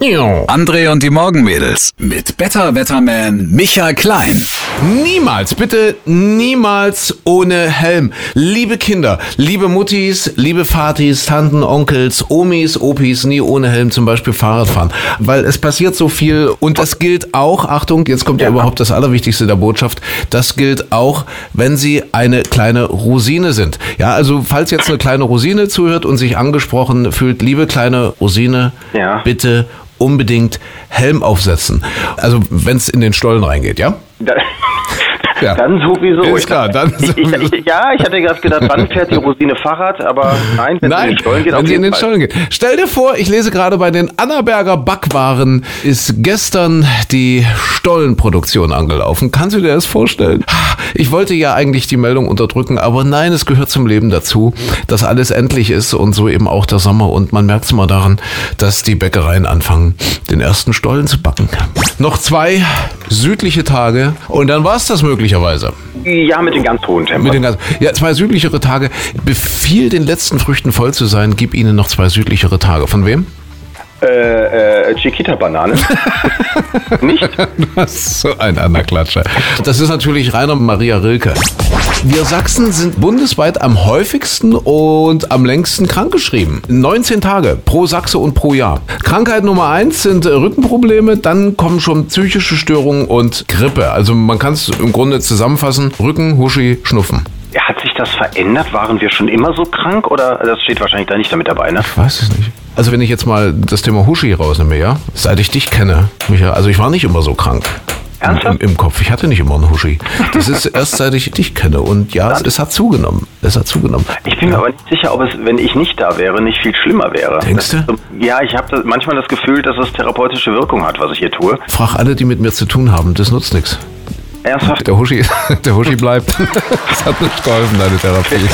André und die Morgenmädels mit Better Wetterman Michael Klein. Niemals, bitte niemals ohne Helm. Liebe Kinder, liebe Muttis, liebe Vatis, Tanten, Onkels, Omis, Opis, nie ohne Helm zum Beispiel Fahrrad fahren. Weil es passiert so viel und das gilt auch, Achtung, jetzt kommt ja, ja überhaupt das Allerwichtigste der Botschaft, das gilt auch, wenn Sie eine kleine Rosine sind. Ja, also falls jetzt eine kleine Rosine zuhört und sich angesprochen fühlt, liebe kleine Rosine, ja. bitte unbedingt Helm aufsetzen. Also wenn es in den Stollen reingeht, ja? Ja. Dann sowieso. Ist klar, dann sowieso. Ich, ich, ja, ich hatte gerade gedacht, wann fährt die Rosine Fahrrad, aber nein, wenn nein, sie in den Stollen geht. Wenn sie in den Stollen geht. Stell dir vor, ich lese gerade bei den Annaberger Backwaren ist gestern die Stollenproduktion angelaufen. Kannst du dir das vorstellen? Ich wollte ja eigentlich die Meldung unterdrücken, aber nein, es gehört zum Leben dazu, dass alles endlich ist und so eben auch der Sommer. Und man merkt es mal daran, dass die Bäckereien anfangen, den ersten Stollen zu backen. Noch zwei südliche Tage und dann war es das möglicherweise. Ja, mit den ganz hohen Temperaturen. Ganz, ja, zwei südlichere Tage. Befiehl den letzten Früchten voll zu sein, gib ihnen noch zwei südlichere Tage. Von wem? Äh, äh, Chiquita-Banane. Nicht? Das ist so ein Anerklatscher. Das ist natürlich Rainer Maria Rilke. Wir Sachsen sind bundesweit am häufigsten und am längsten krankgeschrieben. 19 Tage pro Sachse und pro Jahr. Krankheit Nummer 1 sind Rückenprobleme, dann kommen schon psychische Störungen und Grippe. Also man kann es im Grunde zusammenfassen. Rücken, Huschi, Schnupfen. Hat sich das verändert? Waren wir schon immer so krank oder das steht wahrscheinlich da nicht damit dabei, ne? Ich weiß es nicht. Also wenn ich jetzt mal das Thema Huschi rausnehme, ja, seit ich dich kenne, Micha, also ich war nicht immer so krank. Ernsthaft? Im, Im, Kopf. Ich hatte nicht immer einen Huschi. Das ist erst seit ich dich kenne. Und ja, es, es, hat zugenommen. Es hat zugenommen. Ich bin ja. mir aber nicht sicher, ob es, wenn ich nicht da wäre, nicht viel schlimmer wäre. Denkst du? Ja, ich habe manchmal das Gefühl, dass es therapeutische Wirkung hat, was ich hier tue. Frag alle, die mit mir zu tun haben. Das nutzt nichts. Ernsthaft? Der Huschi, der Huschi bleibt. das hat nicht geholfen, deine Therapie.